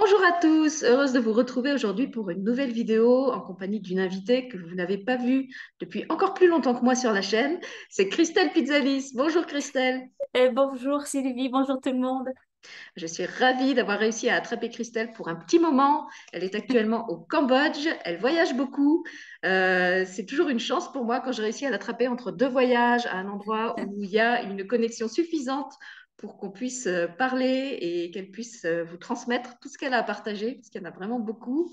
Bonjour à tous, heureuse de vous retrouver aujourd'hui pour une nouvelle vidéo en compagnie d'une invitée que vous n'avez pas vue depuis encore plus longtemps que moi sur la chaîne. C'est Christelle Pizzalis. Bonjour Christelle. Eh, bonjour Sylvie, bonjour tout le monde. Je suis ravie d'avoir réussi à attraper Christelle pour un petit moment. Elle est actuellement au Cambodge, elle voyage beaucoup. Euh, c'est toujours une chance pour moi quand je réussis à l'attraper entre deux voyages à un endroit où il y a une connexion suffisante pour qu'on puisse euh, parler et qu'elle puisse euh, vous transmettre tout ce qu'elle a à partager, parce qu'il y en a vraiment beaucoup.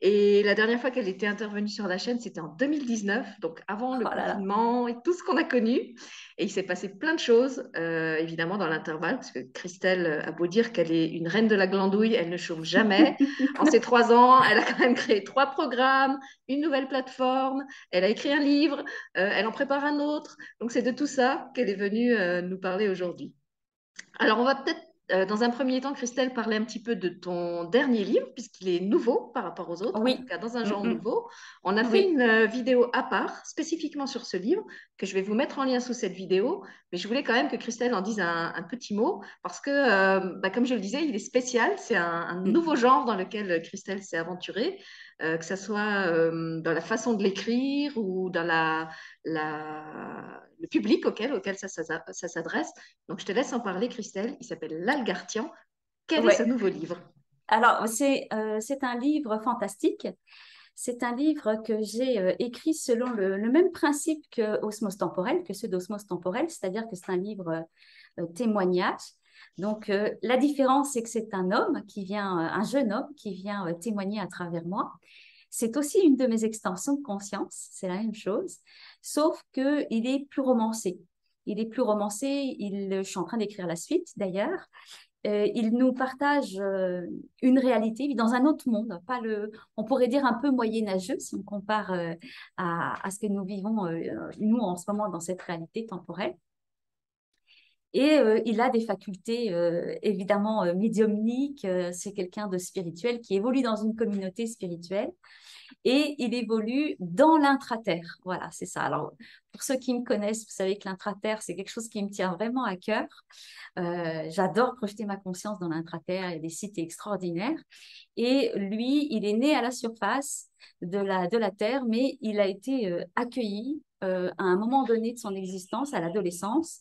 Et la dernière fois qu'elle était intervenue sur la chaîne, c'était en 2019, donc avant le oh confinement et tout ce qu'on a connu. Et il s'est passé plein de choses, euh, évidemment, dans l'intervalle, parce que Christelle a beau dire qu'elle est une reine de la glandouille, elle ne chôme jamais. en ces trois ans, elle a quand même créé trois programmes, une nouvelle plateforme, elle a écrit un livre, elle en prépare un autre. Donc c'est de tout ça qu'elle est venue nous parler aujourd'hui. Alors, on va peut-être, euh, dans un premier temps, Christelle, parler un petit peu de ton dernier livre, puisqu'il est nouveau par rapport aux autres, oui. en tout cas dans un genre nouveau. On a fait une euh, vidéo à part, spécifiquement sur ce livre, que je vais vous mettre en lien sous cette vidéo. Mais je voulais quand même que Christelle en dise un, petit mot, parce que, euh, bah, comme je le disais, il est spécial. C'est un, mm. nouveau genre dans lequel Christelle s'est aventurée. Que ce soit dans la façon de l'écrire ou dans la, la, le public auquel, auquel ça, ça, s'adresse. Donc, je te laisse en parler, Christelle. Il s'appelle L'Algartian. Quel est ce nouveau livre? Alors, c'est euh, un livre fantastique. C'est un livre que j'ai euh, écrit selon le, même principe que Osmos Temporel, que ceux d'Osmos Temporel, c'est-à-dire que c'est un livre euh, témoignage. Donc, la différence, c'est que c'est un homme qui vient, un jeune homme qui vient témoigner à travers moi. C'est aussi une de mes extensions de conscience, c'est la même chose sauf qu'il est plus romancé. Il est plus romancé, il, je suis en train d'écrire la suite d'ailleurs. Euh, il nous partage euh, une réalité dans un autre monde, pas le, on pourrait dire un peu moyenâgeux si on compare euh, à, ce que nous vivons, nous, en ce moment, dans cette réalité temporelle. Et il a des facultés évidemment médiumniques. c'est quelqu'un de spirituel qui évolue dans une communauté spirituelle et il évolue dans l'intraterre. Voilà, c'est ça. Alors, pour ceux qui me connaissent, vous savez que l'intraterre, c'est quelque chose qui me tient vraiment à cœur. Euh, j'adore projeter ma conscience dans l'intraterre. Il y a des sites extraordinaires. Et lui, il est né à la surface de la, de la Terre, mais il a été euh, accueilli euh, à un moment donné de son existence, à l'adolescence,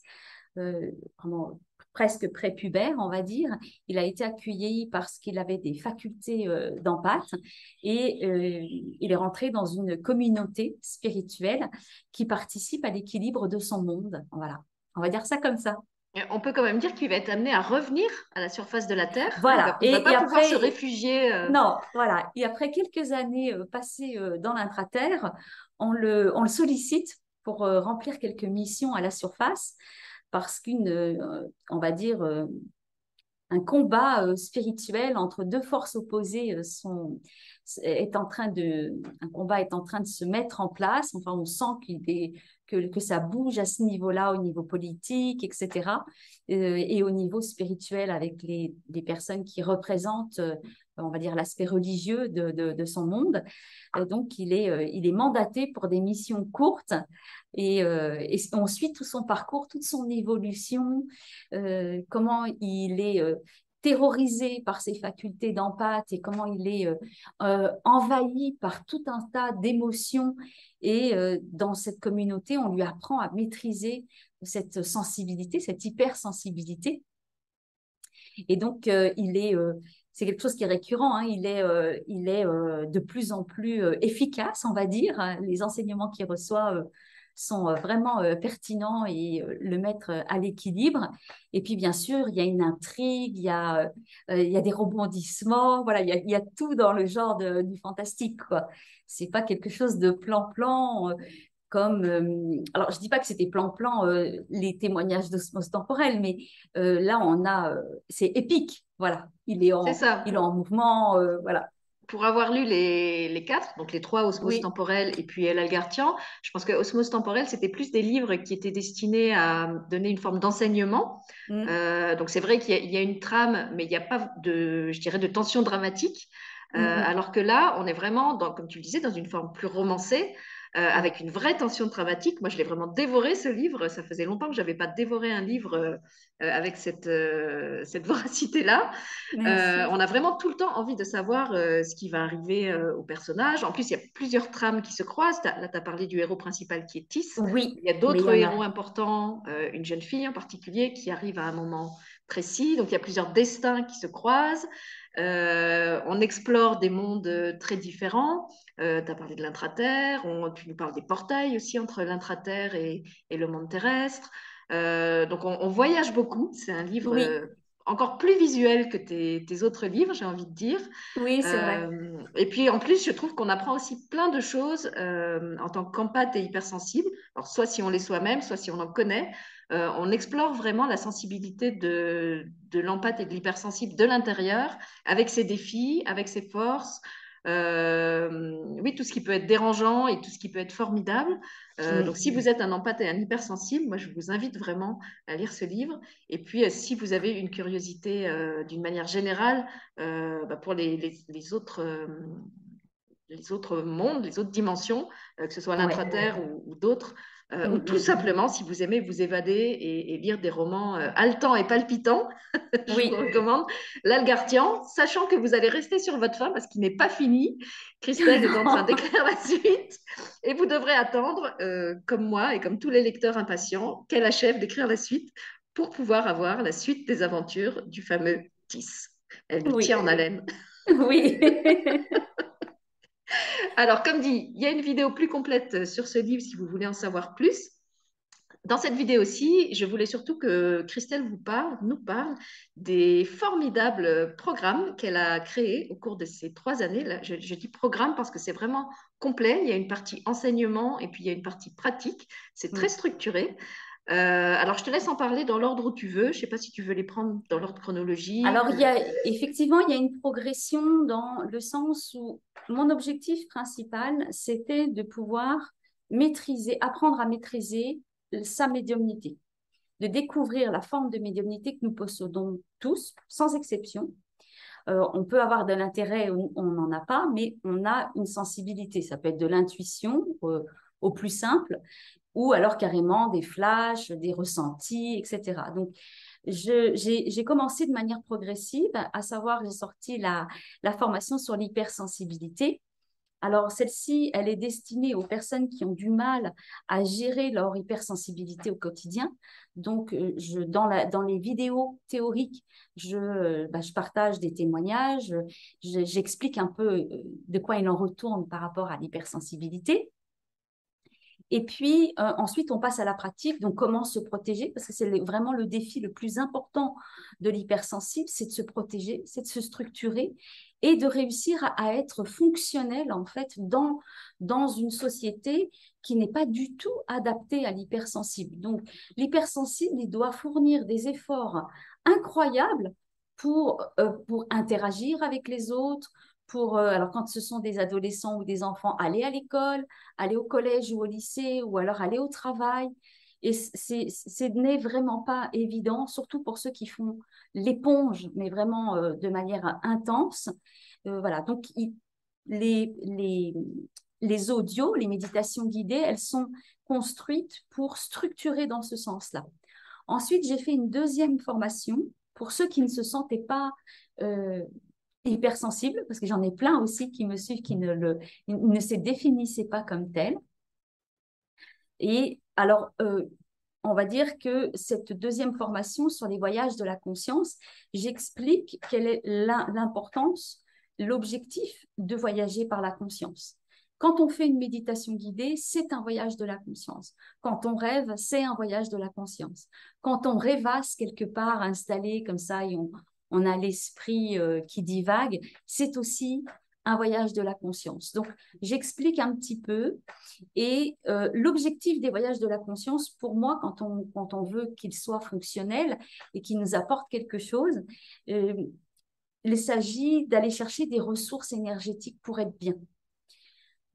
presque prépubère, on va dire. Il a été accueilli parce qu'il avait des facultés euh, d'empathie et euh, il est rentré dans une communauté spirituelle qui participe à l'équilibre de son monde. Voilà, on va dire ça comme ça. on peut quand même dire qu'il va être amené à revenir à la surface de la Terre. Voilà. Il va, va pas pouvoir se réfugier. Euh. Non, voilà. Et après quelques années passées dans l'intraterre, on le, on le sollicite pour remplir quelques missions à la surface parce qu'une, euh, on va dire, euh, un combat euh, spirituel entre deux forces opposées sont, est en train de, un combat est en train de se mettre en place. Enfin, on sent qu'il est, que, que, ça bouge à ce niveau-là, au niveau politique, etc. et au niveau spirituel avec les, les personnes qui représentent, on va dire, l'aspect religieux de, de, de, son monde. donc, il est, il est mandaté pour des missions courtes euh, et, on suit tout son parcours, toute son évolution, euh, comment il est euh, terrorisé par ses facultés d'empathie et comment il est envahi par tout un tas d'émotions. Et dans cette communauté, on lui apprend à maîtriser cette sensibilité, cette hypersensibilité. Et donc, il est c'est quelque chose qui est récurrent. Hein. Il est, il est de plus en plus efficace, on va dire. Les enseignements qu'il reçoit sont euh, vraiment euh, pertinents et euh, le mettre à l'équilibre. Et puis, bien sûr, il y a une intrigue, il y a, il y a des rebondissements, voilà, il y a, il y a tout dans le genre du fantastique, quoi. C'est pas quelque chose de plan-plan, comme, alors je dis pas que c'était plan-plan les témoignages d'osmose temporelle, mais là on a, c'est épique, voilà, il est en, il est en mouvement, voilà pour avoir lu les, quatre, donc les trois Osmos temporels et puis l'Algartian, je pense que Osmos temporel, c'était plus des livres qui étaient destinés à donner une forme d'enseignement. Mm. Euh, donc c'est vrai qu'il y, a une trame, mais il n'y a pas de, je dirais, de tension dramatique. Euh, mm-hmm. Alors que là, on est vraiment, dans, comme tu le disais, dans une forme plus romancée. Euh, avec une vraie tension dramatique. Moi, je l'ai vraiment dévoré ce livre. Ça faisait longtemps que je n'avais pas dévoré un livre euh, avec cette, cette voracité-là. on a vraiment tout le temps envie de savoir ce qui va arriver au personnage. En plus, il y a plusieurs trames qui se croisent. Là, tu as parlé du héros principal qui est Tis. Oui. Il y a d'autres héros importants, une jeune fille en particulier qui arrive à un moment précis. Donc, il y a plusieurs destins qui se croisent. On explore des mondes très différents. Euh, tu as parlé de l'intraterre, tu nous parles des portails aussi entre l'intraterre et, et, le monde terrestre. Euh, donc on, voyage beaucoup, c'est un livre euh, encore plus visuel que tes, tes autres livres, j'ai envie de dire. Oui, c'est vrai. Et puis en plus, je trouve qu'on apprend aussi plein de choses en tant qu'empathe et hypersensible. Alors soit si on l'est soi-même, soit si on en connaît. on explore vraiment la sensibilité de, de l'empathe et de l'hypersensible de l'intérieur, avec ses défis, avec ses forces, euh, oui, tout ce qui peut être dérangeant et tout ce qui peut être formidable. Euh, donc, si vous êtes un empathe et un hypersensible, moi, je vous invite vraiment à lire ce livre. Et puis, euh, si vous avez une curiosité d'une manière générale bah, pour les, les, autres les autres mondes, les autres dimensions, que ce soit l'intraterre ou, ou d'autres, euh, ou tout simplement, si vous aimez vous évader et, lire des romans euh, haletants et palpitants, je vous recommande L'Algartian, sachant que vous allez rester sur votre fin parce qu'il n'est pas fini. Christelle est en train d'écrire la suite et vous devrez attendre, euh, comme moi et comme tous les lecteurs impatients, qu'elle achève d'écrire la suite pour pouvoir avoir la suite des aventures du fameux Tis. Elle nous tient en haleine. Oui. Alors, comme dit, il y a une vidéo plus complète sur ce livre si vous voulez en savoir plus. Dans cette vidéo aussi, je voulais surtout que Christelle vous parle, nous parle des formidables programmes qu'elle a créés au cours de ces trois années. je, je dis programme parce que c'est vraiment complet. Il y a une partie enseignement et puis il y a une partie pratique. C'est très structuré. Euh, alors, je te laisse en parler dans l'ordre où tu veux. Je ne sais pas si tu veux les prendre dans l'ordre chronologique. Alors, il y a, effectivement, il y a une progression dans le sens où mon objectif principal, c'était de pouvoir maîtriser, apprendre à maîtriser sa médiumnité, de découvrir la forme de médiumnité que nous possédons tous, sans exception. Euh, on peut avoir de l'intérêt ou on n'en a pas, mais on a une sensibilité. Ça peut être de l'intuition euh, au plus simple, ou alors carrément des flashs, des ressentis, etc. Donc, j'ai commencé de manière progressive, à savoir, j'ai sorti la, formation sur l'hypersensibilité. Alors, celle-ci, elle est destinée aux personnes qui ont du mal à gérer leur hypersensibilité au quotidien. Donc, euh, dans, les vidéos théoriques, je, bah, partage des témoignages, j'explique un peu euh, de quoi il en retourne par rapport à l'hypersensibilité. Et puis euh, ensuite, on passe à la pratique. Donc, comment se protéger? Parce que c'est vraiment le défi le plus important de l'hypersensible, c'est de se protéger, c'est de se structurer et de réussir à, être fonctionnel en fait dans, dans une société qui n'est pas du tout adaptée à l'hypersensible. Donc, l'hypersensible, il doit fournir des efforts incroyables pour, euh, pour interagir avec les autres, pour, euh, alors quand ce sont des adolescents ou des enfants, aller à l'école, aller au collège ou au lycée, ou alors aller au travail. Et ce n'est vraiment pas évident, surtout pour ceux qui font l'éponge, mais vraiment euh, de manière intense. Euh, voilà, donc les, les, les audios, les méditations guidées, elles sont construites pour structurer dans ce sens-là. Ensuite, j'ai fait une deuxième formation pour ceux qui ne se sentaient pas hypersensible, parce que j'en ai plein aussi qui me suivent, qui ne, le, ne se définissaient pas comme tel. Et alors, euh, on va dire que cette deuxième formation sur les voyages de la conscience, j'explique quelle est l'importance, l'objectif de voyager par la conscience. Quand on fait une méditation guidée, c'est un voyage de la conscience. Quand on rêve, c'est un voyage de la conscience. Quand on rêvasse quelque part installé comme ça et on, on a l'esprit euh, qui divague, c'est aussi un voyage de la conscience. Donc, j'explique un petit peu. Et euh, l'objectif des voyages de la conscience, pour moi, quand on, veut qu'ils soient fonctionnels et qu'ils nous apportent quelque chose, euh, il s'agit d'aller chercher des ressources énergétiques pour être bien.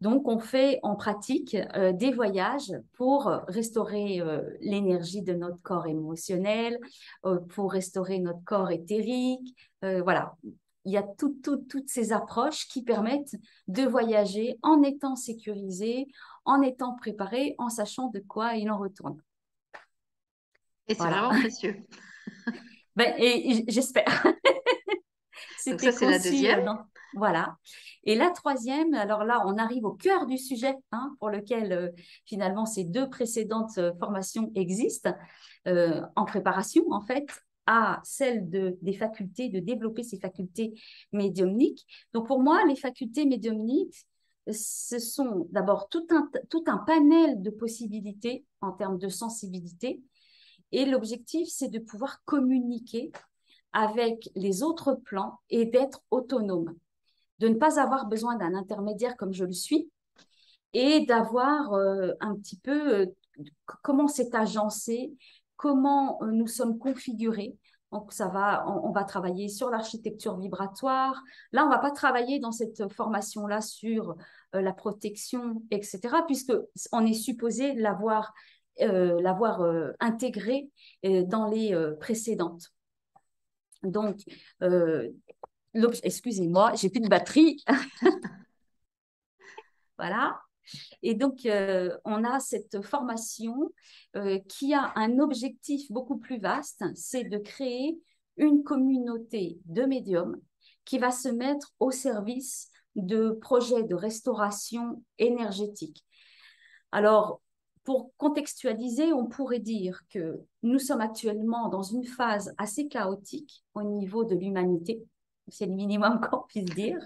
Donc, on fait en pratique euh, des voyages pour restaurer euh, l'énergie de notre corps émotionnel, euh, pour restaurer notre corps éthérique. voilà, il y a toutes ces approches qui permettent de voyager en étant sécurisé, en étant préparé, en sachant de quoi il en retourne. Et c'est vraiment précieux. ben, et, j'espère. Donc ça, c'est la deuxième. Voilà. Et la troisième, alors là, on arrive au cœur du sujet hein, pour lequel euh, finalement ces deux précédentes euh, formations existent euh, en préparation, en fait, à celle de, des facultés, de développer ces facultés médiumniques. Donc pour moi, les facultés médiumniques, ce sont d'abord tout un, tout un panel de possibilités en termes de sensibilité. Et l'objectif, c'est de pouvoir communiquer avec les autres plans et d'être autonome, de ne pas avoir besoin d'un intermédiaire comme je le suis et d'avoir euh, un petit peu euh, comment c'est agencé, comment euh, nous sommes configurés. Donc, ça va, on, va travailler sur l'architecture vibratoire. Là, on va pas travailler dans cette formation-là sur la protection, etc., puisque on est supposé l'avoir intégré dans les précédentes. Donc, excusez-moi, j'ai plus de batterie. voilà. Et donc, euh, on a cette formation euh, qui a un objectif beaucoup plus vaste, c'est de créer une communauté de médiums qui va se mettre au service de projets de restauration énergétique. Alors, pour contextualiser, on pourrait dire que nous sommes actuellement dans une phase assez chaotique au niveau de l'humanité. C'est le minimum qu'on puisse dire.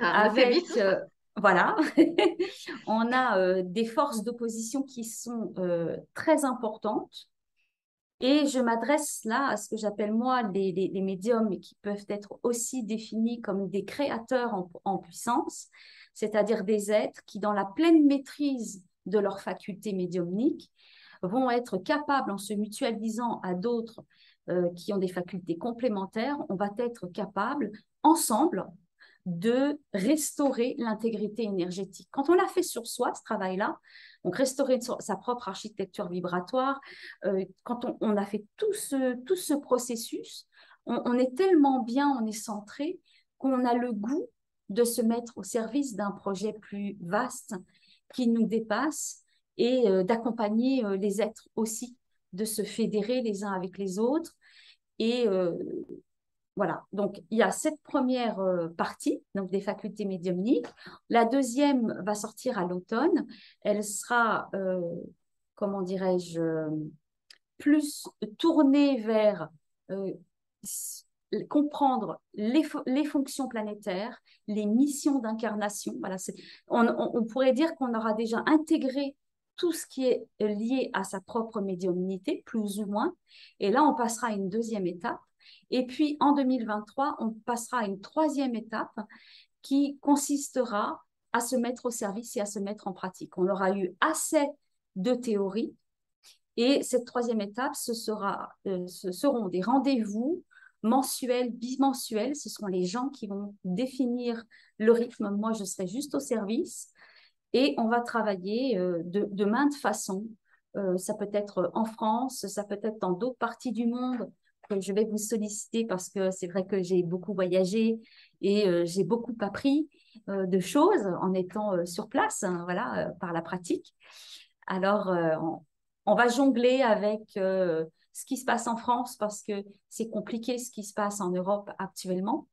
Ah, avec, euh, voilà, on a euh, des forces d'opposition qui sont euh, très importantes. Et je m'adresse là à ce que j'appelle moi les, les, médiums et qui peuvent être aussi définis comme des créateurs en, en puissance, c'est-à-dire des êtres qui, dans la pleine maîtrise de leurs facultés médiumniques, vont être capables, en se mutualisant à d'autres euh, qui ont des facultés complémentaires, on va être capable, ensemble, de restaurer l'intégrité énergétique. Quand on l'a fait sur soi, ce travail-là, donc restaurer sa propre architecture vibratoire, euh, quand on, a fait tout ce, tout ce processus, on, est tellement bien, on est centré, qu'on a le goût de se mettre au service d'un projet plus vaste qui nous dépasse et euh, d'accompagner les êtres aussi, de se fédérer les uns avec les autres. Et euh, voilà, donc il y a cette première partie, donc des facultés médiumniques. La deuxième va sortir à l'automne. Elle sera, comment dirais-je, plus tournée vers comprendre les, fonctions planétaires, les missions d'incarnation. Voilà, on, pourrait dire qu'on aura déjà intégré tout ce qui est lié à sa propre médiumnité, plus ou moins. Et là, on passera à une deuxième étape. Et puis, en 2023, on passera à une troisième étape qui consistera à se mettre au service et à se mettre en pratique. On aura eu assez de théorie. Et cette troisième étape, ce, sera, euh, ce seront des rendez-vous mensuel, bimensuel. Ce seront les gens qui vont définir le rythme. Moi, je serai juste au service. Et on va travailler euh, de, maintes façons. Euh, ça peut être en France, ça peut être dans d'autres parties du monde je vais vous solliciter parce que c'est vrai que j'ai beaucoup voyagé et euh, j'ai beaucoup appris de choses en étant sur place, hein, voilà, par la pratique. Alors, on, va jongler avec ce qui se passe en France parce que c'est compliqué ce qui se passe en Europe actuellement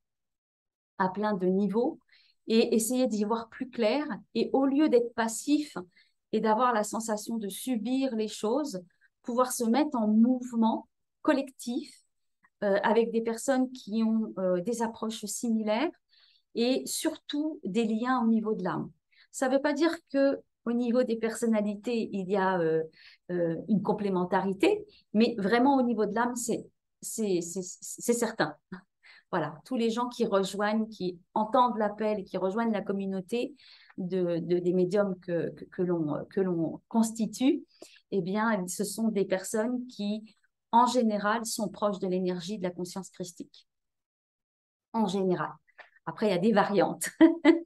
à plein de niveaux et essayer d'y voir plus clair et au lieu d'être passif et d'avoir la sensation de subir les choses, pouvoir se mettre en mouvement collectif euh, avec des personnes qui ont euh, des approches similaires et surtout des liens au niveau de l'âme. Ça ne veut pas dire que au niveau des personnalités, il y a euh, une complémentarité, mais vraiment au niveau de l'âme, c'est certain. Voilà, tous les gens qui rejoignent, qui entendent l'appel, qui rejoignent la communauté de, des médiums que, que, que l'on constitue, eh bien, ce sont des personnes qui, en général, sont proches de l'énergie de la conscience christique. En général. Après, il y a des variantes.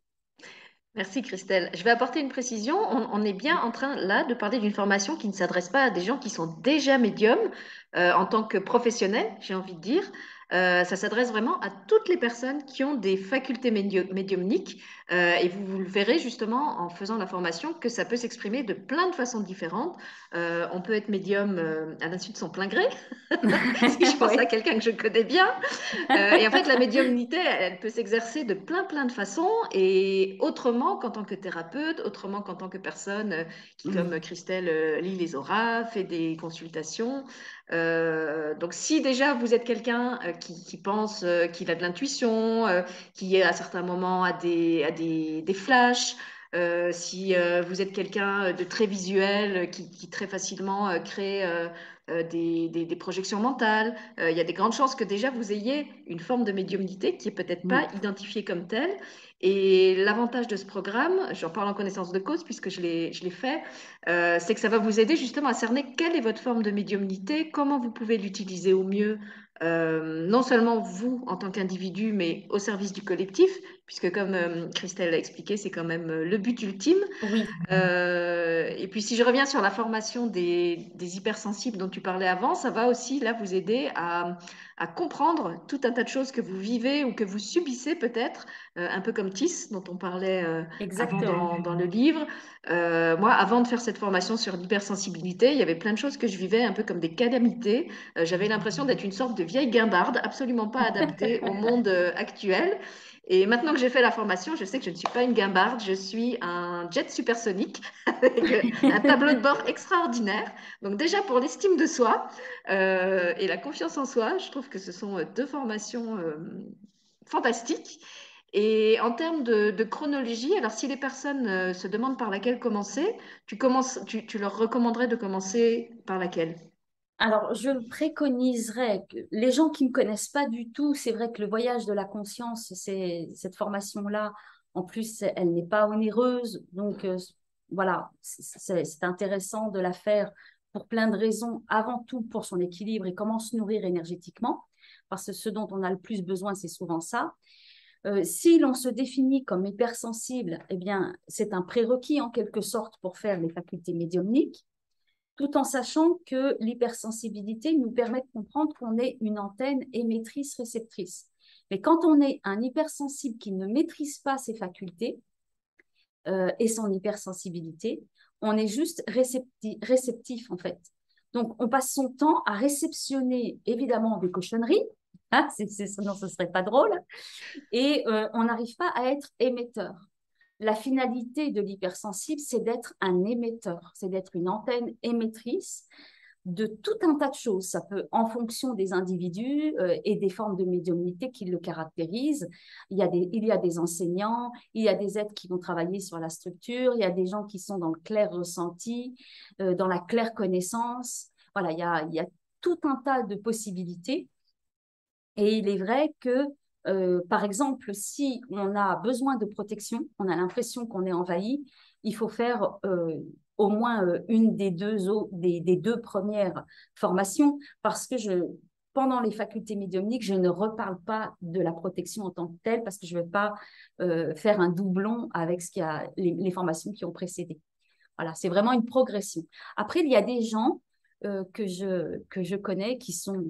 Merci Christelle. Je vais apporter une précision. On, est bien en train là de parler d'une formation qui ne s'adresse pas à des gens qui sont déjà médiums euh, en tant que professionnels, j'ai envie de dire. Ça s'adresse vraiment à toutes les personnes qui ont des facultés médiumniques. et vous, vous, le verrez justement en faisant la formation que ça peut s'exprimer de plein de façons différentes. on peut être médium à l'insu de son plein gré, si je pense à quelqu'un que je connais bien. et en fait, la médiumnité, elle peut s'exercer de plein, plein de façons et autrement qu'en tant que thérapeute, autrement qu'en tant que personne qui, comme Christelle, lit les auras, fait des consultations. Euh, donc, si déjà vous êtes quelqu'un euh, qui, pense euh, qu'il a de l'intuition, qui à certains moments a des, a des, des flashs, si vous êtes quelqu'un de très visuel, qui très facilement crée des, des, des, projections mentales, il y a des grandes chances que déjà vous ayez une forme de médiumnité qui est peut-être pas identifiée comme telle. Et l'avantage de ce programme, j'en parle en connaissance de cause puisque je l'ai fait, euh, c'est que ça va vous aider justement à cerner quelle est votre forme de médiumnité, comment vous pouvez l'utiliser au mieux, euh, non seulement vous en tant qu'individu, mais au service du collectif, puisque comme euh, Christelle l'a expliqué, c'est quand même le but ultime. Oui. et puis si je reviens sur la formation des, des hypersensibles dont tu parlais avant, ça va aussi là vous aider à, à comprendre tout un tas de choses que vous vivez ou que vous subissez peut-être, euh, un peu comme Tis, dont on parlait euh, avant dans, le livre. Euh, moi, avant de faire cette formation sur l'hypersensibilité, il y avait plein de choses que je vivais un peu comme des calamités. J'avais l'impression d'être une sorte de vieille guimbarde, absolument pas adaptée au monde actuel. Et maintenant que j'ai fait la formation, je sais que je ne suis pas une guimbarde, je suis un jet supersonique avec un tableau de bord extraordinaire. Donc déjà pour l'estime de soi euh, et la confiance en soi, je trouve que ce sont deux formations euh, fantastiques. Et en termes de, chronologie, alors si les personnes euh, se demandent par laquelle commencer, tu, commences, tu leur recommanderais de commencer par laquelle? Alors, je préconiserais les gens qui ne connaissent pas du tout, c'est vrai que le voyage de la conscience, c'est cette formation-là. En plus, elle n'est pas onéreuse, donc euh, voilà, c'est intéressant de la faire pour plein de raisons. Avant tout, pour son équilibre et comment se nourrir énergétiquement, parce que ce dont on a le plus besoin, c'est souvent ça. Euh, si l'on se définit comme hypersensible, eh bien, c'est un prérequis en quelque sorte pour faire les facultés médiumniques tout en sachant que l'hypersensibilité nous permet de comprendre qu'on est une antenne émettrice-réceptrice. Mais quand on est un hypersensible qui ne maîtrise pas ses facultés euh, et son hypersensibilité, on est juste réceptif, en fait. Donc, on passe son temps à réceptionner évidemment des cochonneries, hein, sinon ce serait pas drôle, et euh, on n'arrive pas à être émetteur la finalité de l'hypersensible, c'est d'être un émetteur, c'est d'être une antenne émettrice de tout un tas de choses. Ça peut, en fonction des individus euh, et des formes de médiumnité qui le caractérisent, il y, a des, il y a des enseignants, il y a des êtres qui vont travailler sur la structure, il y a des gens qui sont dans le clair ressenti, euh, dans la claire connaissance. Voilà, il y, a, il y a tout un tas de possibilités. Et il est vrai que euh, par exemple, si on a besoin de protection, on a l'impression qu'on est envahi, il faut faire euh, au moins euh, une des deux, des, deux premières formations parce que pendant les facultés médiumniques, je ne reparle pas de la protection en tant que telle parce que je ne veux pas faire un doublon avec ce a, les, formations qui ont précédé. Voilà, c'est vraiment une progression. Après, il y a des gens que, je, que je connais qui sont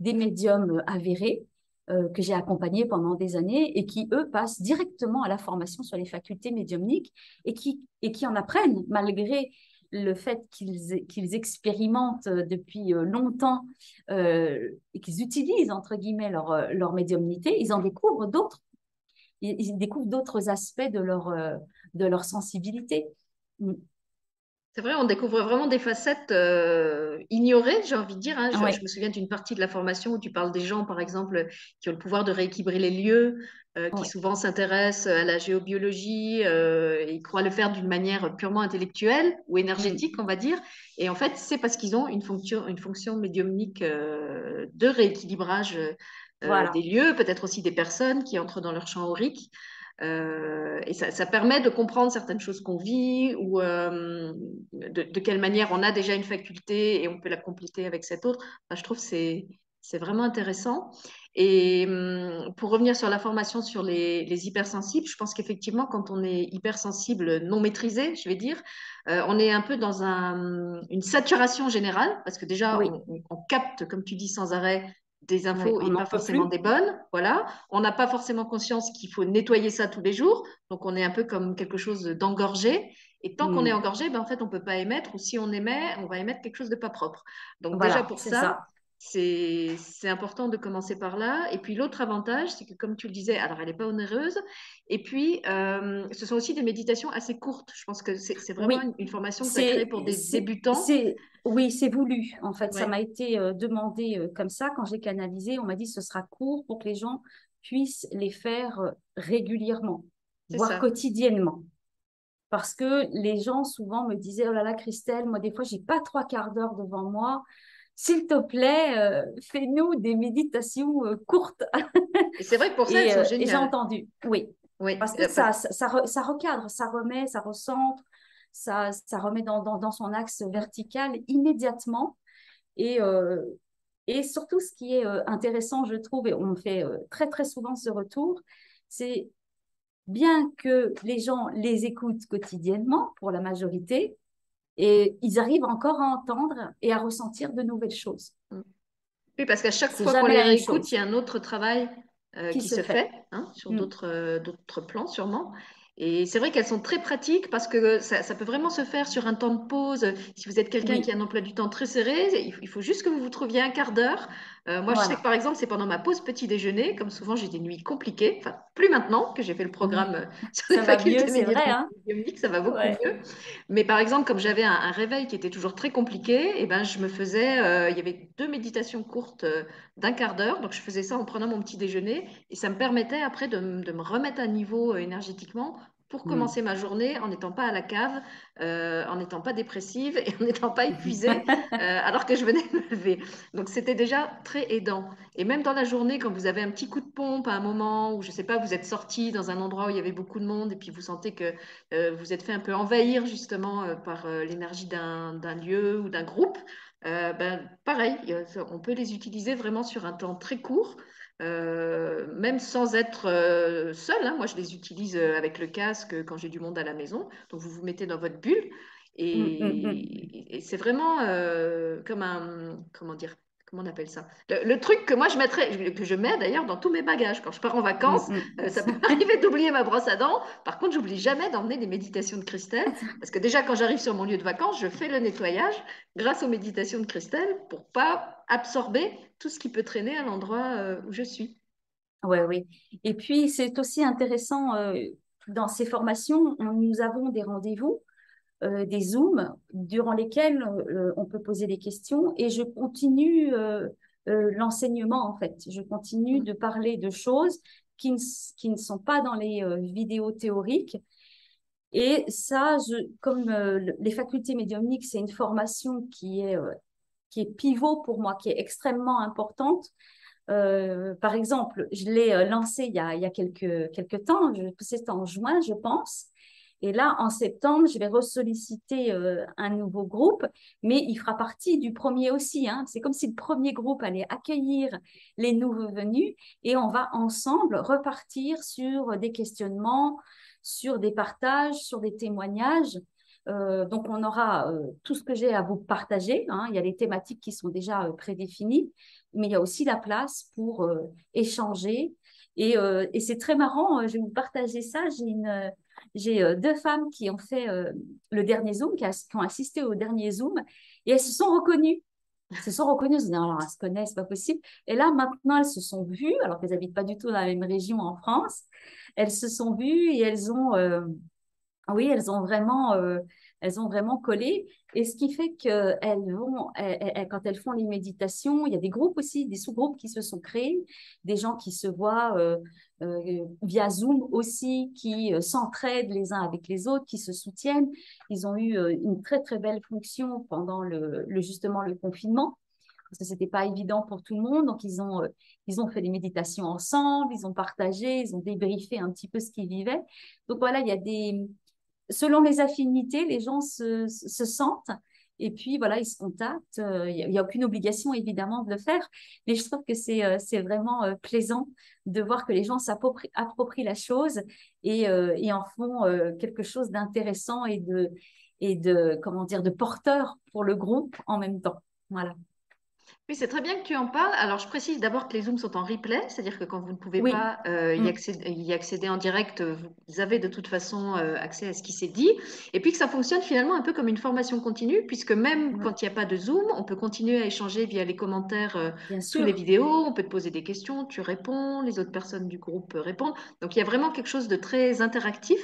des médiums avérés euh, que j'ai accompagnés pendant des années et qui, eux, passent directement à la formation sur les facultés médiumniques et qui, et qui en apprennent malgré le fait qu'ils expérimentent euh, depuis euh, longtemps et qu'ils utilisent, entre guillemets, leur, leur médiumnité, ils en découvrent d'autres. Ils, ils, découvrent d'autres aspects de leur, de leur sensibilité. C'est vrai, on découvre vraiment des facettes euh, ignorées, j'ai envie de dire. Hein. Je, me souviens d'une partie de la formation où tu parles des gens, par exemple, qui ont le pouvoir de rééquilibrer les lieux, euh, qui souvent s'intéressent à la géobiologie euh, et croient le faire d'une manière purement intellectuelle ou énergétique, on va dire. Et en fait, c'est parce qu'ils ont une fonction, une fonction médiumnique de rééquilibrage des lieux, peut-être aussi des personnes qui entrent dans leur champ aurique. Euh, et ça, permet de comprendre certaines choses qu'on vit ou euh, de, quelle manière on a déjà une faculté et on peut la compléter avec cette autre. je trouve que c'est vraiment intéressant. Et hum, pour revenir sur la formation sur les, hypersensibles, je pense qu'effectivement, quand on est hypersensible non maîtrisé, je vais dire, euh, on est un peu dans un, une saturation générale, parce que déjà, on, capte, comme tu dis, sans arrêt des infos et pas forcément des bonnes. Voilà. On n'a pas forcément conscience qu'il faut nettoyer ça tous les jours. Donc, on est un peu comme quelque chose d'engorgé. Et tant qu'on est hmm. engorgé, ben, en fait, on ne peut pas émettre. Ou si on émet, on va émettre quelque chose de pas propre. Donc, déjà pour ça, c'est important de commencer par là. Et puis, l'autre avantage, c'est que, comme tu le disais, alors elle n'est pas onéreuse. Et puis, euh, ce sont aussi des méditations assez courtes. Je pense que c'est vraiment une, formation que tu as créée pour des débutants. Oui, c'est voulu. En fait, ça m'a été euh, demandé euh, comme ça. Quand j'ai canalisé, on m'a dit ce sera court pour que les gens puissent les faire régulièrement, voire quotidiennement. Parce que les gens souvent me disaient Oh là là, Christelle, moi, des fois, j'ai pas trois quarts d'heure devant moi. S'il te plaît, fais-nous des méditations courtes. et c'est vrai que pour ça, elles sont géniales. Et j'ai entendu, oui. oui. Parce que ça, ça, ça, recadre, ça remet, ça recentre ça, ça remet dans, dans, son axe vertical immédiatement. Et, euh, et surtout, ce qui est euh, intéressant, je trouve, et on fait euh, très très souvent ce retour, c'est bien que les gens les écoutent quotidiennement pour la majorité, et ils arrivent encore à entendre et à ressentir de nouvelles choses. Oui, parce qu'à chaque fois qu'on les réécoute, il y a un autre travail qui, se, fait, hein, sur mm. d'autres plans sûrement. Et c'est vrai qu'elles sont très pratiques parce que ça, peut vraiment se faire sur un temps de pause. Si vous êtes quelqu'un qui a un emploi du temps très serré, il faut juste que vous vous trouviez un quart d'heure. Euh, moi, je sais que par exemple, c'est pendant ma pause petit déjeuner, comme souvent j'ai des nuits compliquées, enfin plus maintenant que j'ai fait le programme euh, sur les facultés vrai, hein. ça va beaucoup mieux. Mais par exemple, comme j'avais un, réveil qui était toujours très compliqué, et eh ben je me faisais, euh, il y avait deux méditations courtes d'un quart d'heure, donc je faisais ça en prenant mon petit déjeuner, et ça me permettait après de, de me remettre à niveau énergétiquement pour hmm. commencer ma journée en n'étant pas à la cave, euh, en n'étant pas dépressive et en n'étant pas épuisée euh, alors que je venais de me lever. Donc c'était déjà très aidant. Et même dans la journée, quand vous avez un petit coup de pompe à un moment où je ne sais pas, vous êtes sorti dans un endroit où il y avait beaucoup de monde et puis vous sentez que euh, vous êtes fait un peu envahir justement par l'énergie d'un lieu ou d'un groupe, ben, pareil, on peut les utiliser vraiment sur un temps très court. Euh, même sans être euh, seul. Hein. Moi, je les utilise euh, avec le casque quand j'ai du monde à la maison. Donc, vous vous mettez dans votre bulle. Et, mm, mm, mm. et c'est vraiment comme un, comment dire, comment on appelle ça? Le, truc que moi je mettrais, que je mets d'ailleurs dans tous mes bagages. Quand je pars en vacances, ça peut arriver d'oublier ma brosse à dents. Par contre, j'oublie jamais d'emmener des méditations de Christelle. Parce que déjà, quand j'arrive sur mon lieu de vacances, je fais le nettoyage grâce aux méditations de Christelle pour pas absorber tout ce qui peut traîner à l'endroit euh, où je suis. Oui, oui. Et puis, c'est aussi intéressant, euh, dans ces formations, nous avons des rendez-vous, euh, des Zooms, durant lesquels on peut poser des questions et je continue l'enseignement, en fait. Je continue de parler de choses qui ne, qui ne sont pas dans les vidéos théoriques. Et ça, je, comme les facultés médiumniques, c'est une formation qui est qui est pivot pour moi, qui est extrêmement importante. Euh, par exemple, je l'ai euh, lancé il y a, il y a quelques, quelques temps, c'est en juin, je pense. Et là, en septembre, je vais ressolliciter euh, un nouveau groupe, mais il fera partie du premier aussi. Hein. C'est comme si le premier groupe allait accueillir les nouveaux venus et on va ensemble repartir sur des questionnements, sur des partages, sur des témoignages. Euh, donc, on aura euh, tout ce que j'ai à vous partager. Hein. Il y a les thématiques qui sont déjà prédéfinies, mais il y a aussi la place pour échanger. Et, c'est très marrant, je vais vous partager ça. J'ai deux femmes qui ont fait le dernier Zoom, qui, ont assisté au dernier Zoom, et elles se sont reconnues. Elles se sont reconnues, elles alors elles se connaissent, c'est pas possible. Et là, maintenant, elles se sont vues, alors qu'elles n'habitent pas du tout dans la même région en France. Elles se sont vues et elles ont, oui, elles ont vraiment, euh, elles ont vraiment collé. Et ce qui fait qu'elles vont, quand elles font les méditations, il y a des groupes aussi, des sous-groupes qui se sont créés, des gens qui se voient euh, euh, via Zoom aussi, qui s'entraident les uns avec les autres, qui se soutiennent. Ils ont eu une très très belle fonction pendant le, justement le confinement parce que c'était pas évident pour tout le monde. Donc ils ont ils ont fait des méditations ensemble, ils ont partagé, ils ont débriefé un petit peu ce qu'ils vivaient. Donc voilà, il y a des selon les affinités, les gens se, sentent et puis voilà, ils se contactent. Euh, il n'y a, aucune obligation évidemment de le faire, mais je trouve que c'est euh, vraiment euh, plaisant de voir que les gens s'approprient la chose et, et, en font quelque chose d'intéressant et de, et de, comment dire, de porteur pour le groupe en même temps. Voilà. Oui, c'est très bien que tu en parles. Alors, je précise d'abord que les Zooms sont en replay, c'est-à-dire que quand vous ne pouvez Oui. pas euh, y, Mm. accéder, y accéder en direct, euh, vous avez de toute façon euh, accès à ce qui s'est dit. Et puis que ça fonctionne finalement un peu comme une formation continue, puisque même quand il n'y a pas de Zoom, on peut continuer à échanger via les commentaires euh, sous les vidéos, on peut te poser des questions, tu réponds, les autres personnes du groupe répondent. Donc, il y a vraiment quelque chose de très interactif.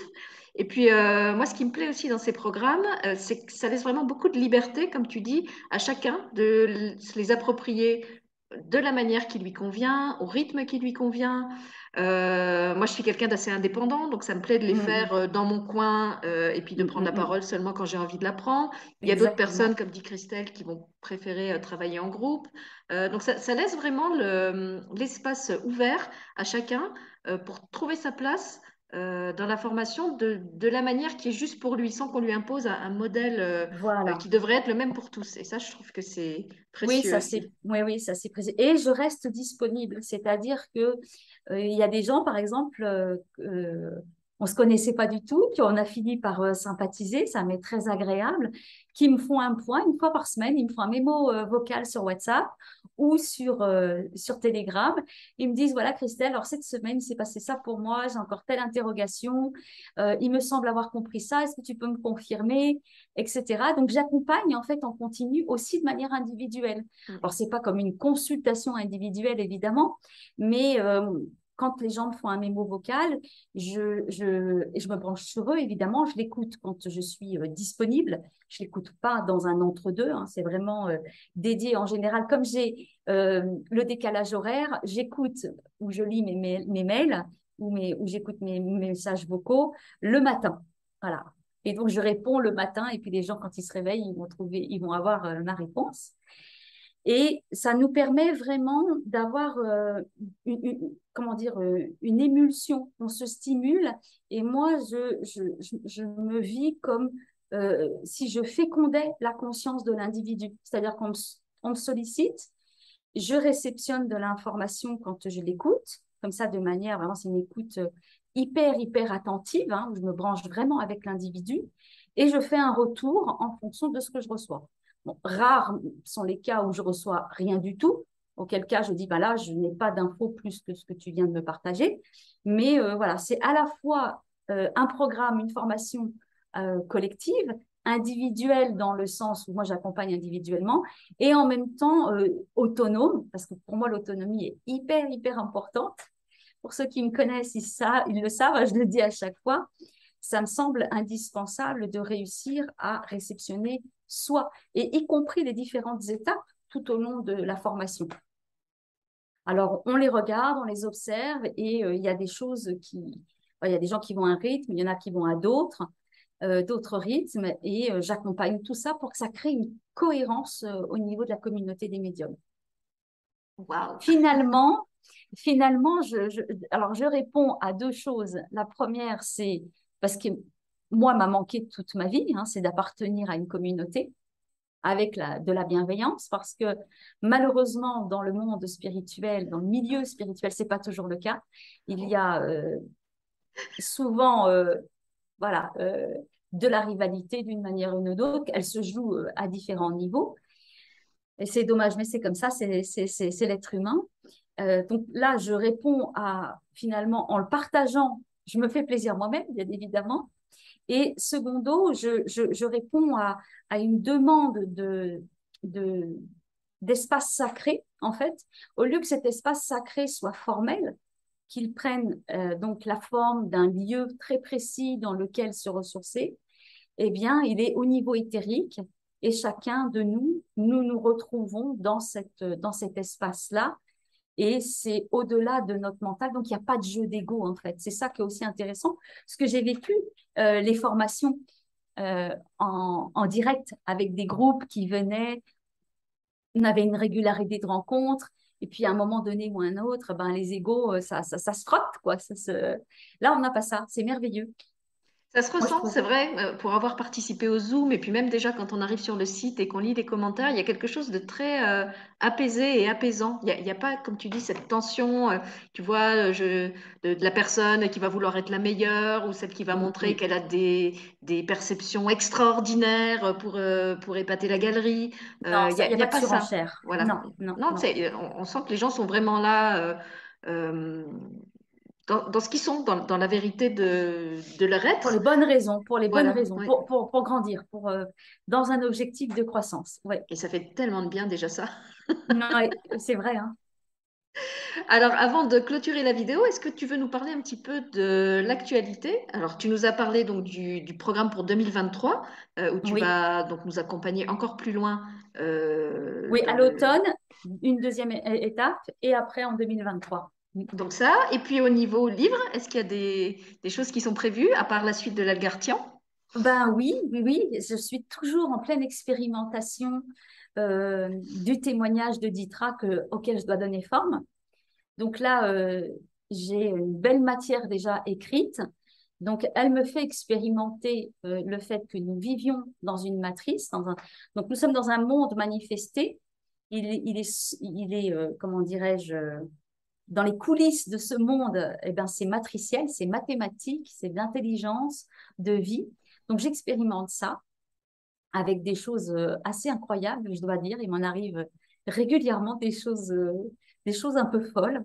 Et puis, euh, moi, ce qui me plaît aussi dans ces programmes, euh, c'est que ça laisse vraiment beaucoup de liberté, comme tu dis, à chacun de se les approprier de la manière qui lui convient, au rythme qui lui convient. Euh, moi, je suis quelqu'un d'assez indépendant, donc ça me plaît de les faire Mm, euh, dans mon coin et puis de prendre la mm. parole seulement quand j'ai envie de la prendre. Il y a d'autres personnes, comme dit Christelle, qui vont préférer travailler en groupe. Donc ça, ça laisse vraiment le- l'espace ouvert à chacun pour trouver sa place euh, dans la formation de, de la manière qui est juste pour lui, sans qu'on lui impose un, un modèle euh, euh, qui devrait être le même pour tous. Et ça, je trouve que c'est Oui, précieux ça c'est oui, oui, ça c'est précis. Et je reste disponible, c'est-à-dire que euh, il y a des gens, par exemple, on se connaissait pas du tout, puis on a fini par euh, sympathiser, ça m'est très agréable, qui me font un point une fois par semaine, ils me font un mémo euh, vocal sur WhatsApp ou sur euh, sur Telegram. Ils me disent voilà Christelle, alors cette semaine il s'est passé ça pour moi, j'ai encore telle interrogation, il me semble avoir compris ça, est-ce que tu peux me confirmer? etc. Donc, j'accompagne en fait en continu aussi de manière individuelle. Alors, Mm. c'est pas comme une consultation individuelle, évidemment, mais quand les gens me font un mémo vocal, je, je, je me branche sur eux, évidemment, je l'écoute quand je suis euh, disponible. Je l'écoute pas dans un entre-deux, hein, c'est vraiment euh, dédié en général. Comme j'ai euh, le décalage horaire, j'écoute ou je lis mes, mes, mails ou, ou j'écoute mes, mes messages vocaux le matin. Voilà. Et donc, je réponds le matin, et puis les gens, quand ils se réveillent, ils vont trouver, ils vont avoir ma réponse. Et ça nous permet vraiment d'avoir euh, une, comment dire, euh, une émulsion. On se stimule. Et moi, je, me vis comme euh, si je fécondais la conscience de l'individu. C'est-à-dire qu'on me, sollicite, je réceptionne de l'information quand je l'écoute, comme ça, de manière, vraiment, c'est une écoute hyper, hyper attentive, hein, où je me branche vraiment avec l'individu, et je fais un retour en fonction de ce que je reçois. Rares sont les cas où je reçois rien du tout, auquel cas je dis, bah là, je n'ai pas d'infos plus que ce que tu viens de me partager. Mais euh, voilà, c'est à la fois euh, un programme, une formation euh, collective, individuelle dans le sens où moi j'accompagne individuellement, et en même temps autonome, parce que pour moi l'autonomie est hyper, hyper importante. Pour ceux qui me connaissent, ils, savent, ils le savent, je le dis à chaque fois, ça me semble indispensable de réussir à réceptionner soi, et y compris les différentes étapes tout au long de la formation. Alors, on les regarde, on les observe, et euh, il y a des choses qui... Il y a des gens qui vont à un rythme, il y en a qui vont à d'autres, euh, d'autres rythmes, et euh, j'accompagne tout ça pour que ça crée une cohérence au niveau de la communauté des médiums. Wow. Finalement, finalement je, je, alors je réponds à deux choses. La première, c'est parce que moi, m'a manqué toute ma vie, hein, c'est d'appartenir à une communauté avec de la bienveillance, parce que malheureusement, dans le monde spirituel, dans le milieu spirituel, c'est pas toujours le cas. Il y a euh, souvent, euh, voilà, euh, de la rivalité d'une manière ou d'une autre. Elle se joue à différents niveaux. Et c'est dommage, mais c'est comme ça, c'est l'être humain. Donc là, je réponds à finalement en le partageant, je me fais plaisir moi-même, bien évidemment. Et secondo, je, je, réponds à, une demande de, de, d'espace sacré, en fait, au lieu que cet espace sacré soit formel, qu'il prenne euh, donc la forme d'un lieu très précis dans lequel se ressourcer, eh bien, il est au niveau éthérique et chacun de nous, nous nous retrouvons dans cet espace-là et c'est au-delà de notre mental. Donc, il n'y a pas de jeu d'ego, en fait. C'est ça qui est aussi intéressant. Ce que j'ai vécu, euh, les formations euh, en, direct avec des groupes qui venaient, on avait une régularité de rencontres. Et puis, à un moment donné ou un autre, ben, les égos, ça, ça, ça se frotte, quoi. Là, on n'a pas ça. C'est merveilleux. Ça se ressent, c'est vrai, euh, pour avoir participé au Zoom, et puis même déjà quand on arrive sur le site et qu'on lit les commentaires, il y a quelque chose de très euh, apaisé et apaisant. Il n'y a, a, pas, comme tu dis, cette tension, euh, tu vois, je, de, la personne qui va vouloir être la meilleure ou celle qui va montrer qu'elle a des, des, perceptions extraordinaires pour, pour épater la galerie. Non, il n'y a, y a, pas, ça. Voilà. Non, non, non, On, on, sent que les gens sont vraiment là dans, ce qu'ils sont, dans, la vérité de, de, leur être. Pour les bonnes raisons, pour les bonnes raisons, pour, pour, pour, grandir, pour, euh, dans un objectif de croissance. Ouais. Et ça fait tellement de bien déjà ça. c'est vrai. Hein. Alors, avant de clôturer la vidéo, est-ce que tu veux nous parler un petit peu de l'actualité? Alors, tu nous as parlé donc du, du programme pour 2023, euh, où tu vas donc nous accompagner encore plus loin. Euh, oui, à l'automne, une deuxième étape, et après en 2023. Donc ça, et puis au niveau livre, est-ce qu'il y a des, choses qui sont prévues à part la suite de l'Algartian? Ben oui, oui, oui, je suis toujours en pleine expérimentation euh, du témoignage de Ditra auquel je dois donner forme. Donc là, euh, j'ai une belle matière déjà écrite. Donc, elle me fait expérimenter euh, le fait que nous vivions dans une matrice. Donc, nous sommes dans un monde manifesté. Il est, il est comment dirais-je, dans les coulisses de ce monde, eh ben, c'est matriciel, c'est mathématique, c'est de l'intelligence, de vie. Donc j'expérimente ça avec des choses euh, assez incroyables, je dois dire. Il m'en arrive régulièrement des choses, euh, des choses un peu folles.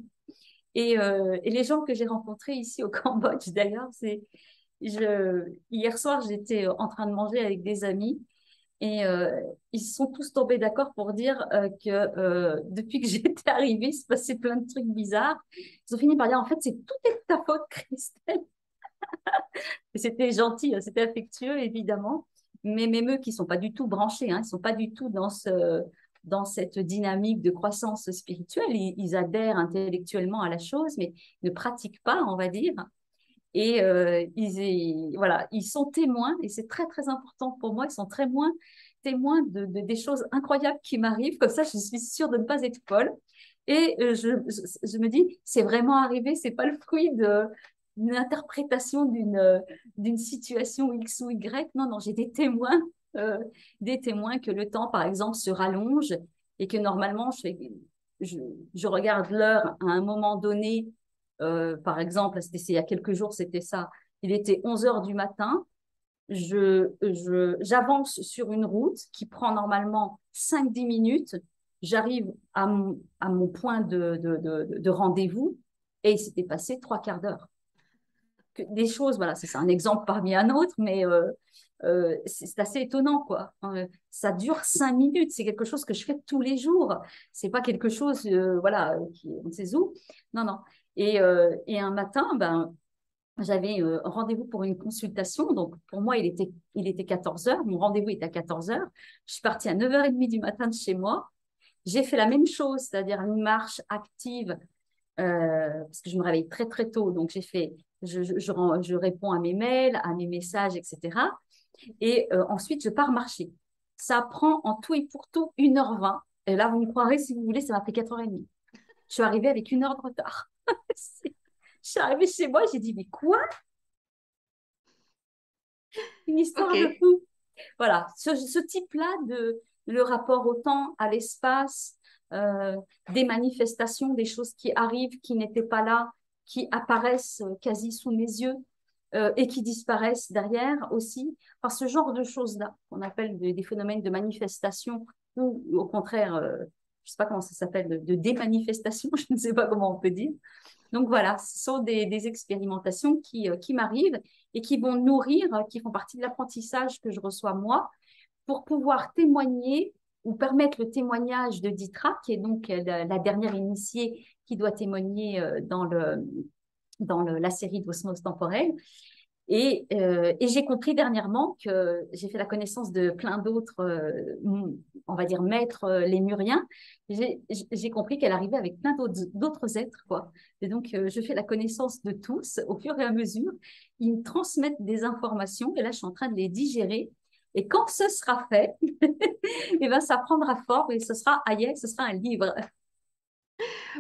Et, euh, et les gens que j'ai rencontrés ici au Cambodge, d'ailleurs, c'est je, hier soir, j'étais en train de manger avec des amis et euh, ils sont tous tombés d'accord pour dire euh, que euh, depuis que j'étais arrivée, il se passait plein de trucs bizarres. Ils ont fini par dire en fait, c'est tout est ta faute, Christelle. c'était gentil, hein, c'était affectueux évidemment, mais même eux qui sont pas du tout branchés, hein, ils sont pas du tout dans ce dans cette dynamique de croissance spirituelle. Ils adhèrent intellectuellement à la chose, mais ne pratiquent pas, on va dire. Et euh, ils, voilà, ils sont témoins, et c'est très très important pour moi, ils sont très moins témoins de, des choses incroyables qui m'arrivent. Comme ça, je suis sûre de ne pas être folle. Et euh, je, je, me dis, c'est vraiment arrivé, c'est pas le fruit d'une interprétation d'une d'une situation X ou Y. Non, non, j'ai des témoins, euh, des témoins que le temps, par exemple, se rallonge et que normalement, je, je regarde l'heure à un moment donné euh, par exemple, c'était il y a quelques jours, c'était ça. Il était 11 heures du matin. Je, j'avance sur une route qui prend normalement 5-10 minutes. J'arrive à mon, point de, de, de, de rendez-vous et il s'était passé trois quarts d'heure. Des choses, voilà, c'est un exemple parmi un autre, mais euh, euh, c'est assez étonnant, quoi. ça dure cinq minutes, c'est quelque chose que je fais tous les jours. C'est pas quelque chose, voilà, qui, on sait où. Non, non. Euh, et, un matin, ben, j'avais euh, rendez-vous pour une consultation. Donc, pour moi, il était, il était 14 heures. Mon rendez-vous était à 14 heures. Je suis partie à 9h30 du matin de chez moi. J'ai fait la même chose, c'est-à-dire une marche active, euh, parce que je me réveille très, très tôt. Donc, j'ai fait, je, je, je, réponds à mes mails, à mes messages, etc. Et ensuite, je pars marcher. Ça prend en tout et pour tout 1h20. Et là, vous me croirez, si vous voulez, ça m'a pris 4h30. Je suis arrivée avec une heure de retard. je suis arrivée chez moi, j'ai dit, mais quoi? Une histoire de fou. Voilà, ce, type-là de le rapport au temps, à l'espace, euh, des manifestations, des choses qui arrivent, qui n'étaient pas là, qui apparaissent quasi sous mes yeux euh, et qui disparaissent derrière aussi, par ce genre de choses-là, qu'on appelle des phénomènes de manifestation ou au contraire euh, je ne sais pas comment ça s'appelle, de, démanifestation, je ne sais pas comment on peut dire. Donc voilà, ce sont des, expérimentations qui, euh, qui m'arrivent et qui vont nourrir, qui font partie de l'apprentissage que je reçois moi, pour pouvoir témoigner ou permettre le témoignage de Ditra, qui est donc la, la dernière initiée qui doit témoigner euh, dans, la série d'osmose temporelle. Et, euh, et j'ai compris dernièrement que j'ai fait la connaissance de plein d'autres, euh, on va dire, maîtres euh, lémuriens. J'ai compris qu'elle arrivait avec plein d'autres êtres, quoi. Et donc, euh, je fais la connaissance de tous au fur et à mesure. Ils me transmettent des informations et là, je suis en train de les digérer. Et quand ce sera fait, et eh ben, ça prendra forme et ce sera, aïe, ce sera un livre.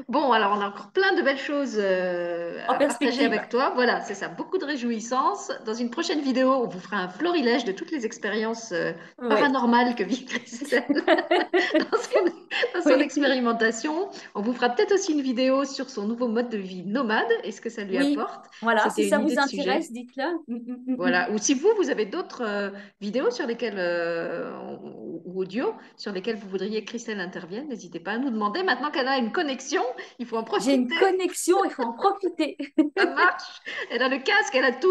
Bon, alors on a encore plein de belles choses euh, En à partager avec toi. Voilà, c'est ça, beaucoup de réjouissances. Dans une prochaine vidéo, on vous fera un florilège de toutes les expériences euh, paranormales que vit Christelle dans son, dans son Oui. expérimentation. On vous fera peut-être aussi une vidéo sur son nouveau mode de vie nomade et ce que ça lui Oui. apporte? Voilà, si ça vous intéresse, dites-le. Voilà. Ou si vous, vous avez d'autres euh, vidéos sur lesquelles, euh, ou, audio sur lesquelles vous voudriez que Christelle intervienne, n'hésitez pas à nous demander. Maintenant qu'elle a une connexion, il faut en J'ai une profiter. connexion, il faut en profiter. Ça marche. Elle a le casque, elle a tout.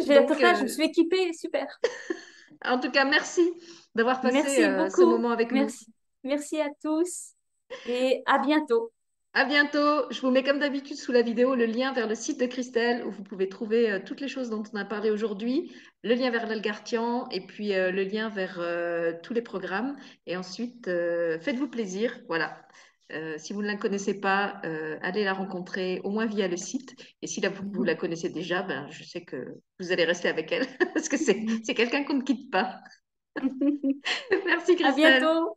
J'ai la je euh, me suis équipée, super. en tout cas, merci d'avoir passé ce moment avec nous. Merci. Merci à tous et à bientôt. À bientôt. Je vous mets comme d'habitude sous la vidéo le lien vers le site de Christelle où vous pouvez trouver euh, toutes les choses dont on a parlé aujourd'hui, le lien vers l'Algartian et puis euh, le lien vers euh, tous les programmes. Et ensuite, faites-vous plaisir. Voilà. Si vous ne la connaissez pas, allez la rencontrer au moins via le site. Et si vous, vous la connaissez déjà, ben, je sais que vous allez rester avec elle parce que c'est quelqu'un qu'on ne quitte pas. Merci À Christelle. bientôt.